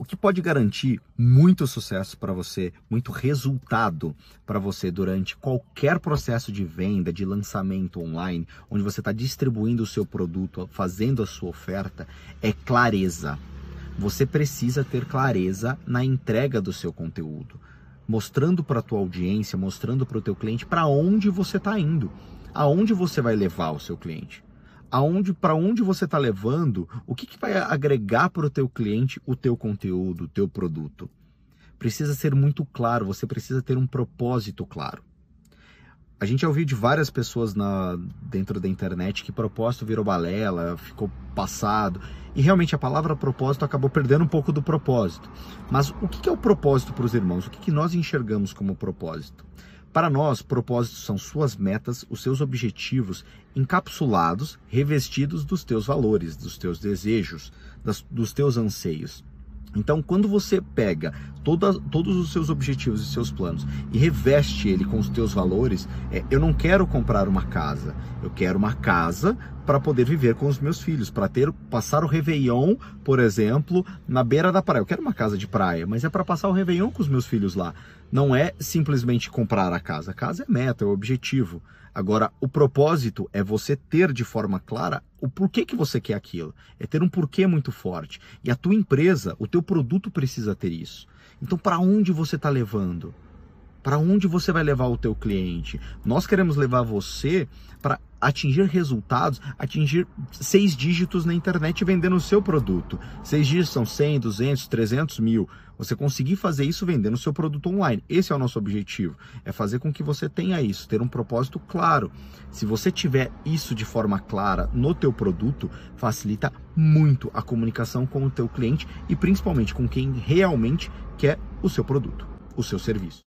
O que pode garantir muito sucesso para você, muito resultado para você durante qualquer processo de venda, de lançamento online, onde você está distribuindo o seu produto, fazendo a sua oferta, é clareza. Você precisa ter clareza na entrega do seu conteúdo, mostrando para a tua audiência, mostrando para o teu cliente para onde você está indo, aonde você vai levar o seu cliente aonde para onde você está levando, o que, que vai agregar para o teu cliente o teu conteúdo, o teu produto. Precisa ser muito claro, você precisa ter um propósito claro. A gente já ouviu de várias pessoas na, dentro da internet que propósito virou balela, ficou passado. E realmente a palavra propósito acabou perdendo um pouco do propósito. Mas o que é o propósito para os irmãos? O que nós enxergamos como propósito? Para nós, propósitos são suas metas, os seus objetivos encapsulados, revestidos dos teus valores, dos teus desejos, das, dos teus anseios. Então, quando você pega toda, todos os seus objetivos e seus planos e reveste ele com os teus valores, é, eu não quero comprar uma casa, eu quero uma casa para poder viver com os meus filhos, para ter passar o Réveillon, por exemplo, na beira da praia. Eu quero uma casa de praia, mas é para passar o Réveillon com os meus filhos lá. Não é simplesmente comprar a casa. A casa é meta, é o objetivo. Agora, o propósito é você ter de forma clara o porquê que você quer aquilo. É ter um porquê muito forte. E a tua empresa, o teu produto precisa ter isso. Então, para onde você está levando? Para onde você vai levar o teu cliente? Nós queremos levar você para atingir resultados, atingir seis dígitos na internet vendendo o seu produto. Seis dígitos são 100, 200, 300 mil. Você conseguir fazer isso vendendo o seu produto online. Esse é o nosso objetivo. É fazer com que você tenha isso, ter um propósito claro. Se você tiver isso de forma clara no teu produto, facilita muito a comunicação com o teu cliente e principalmente com quem realmente quer o seu produto, o seu serviço.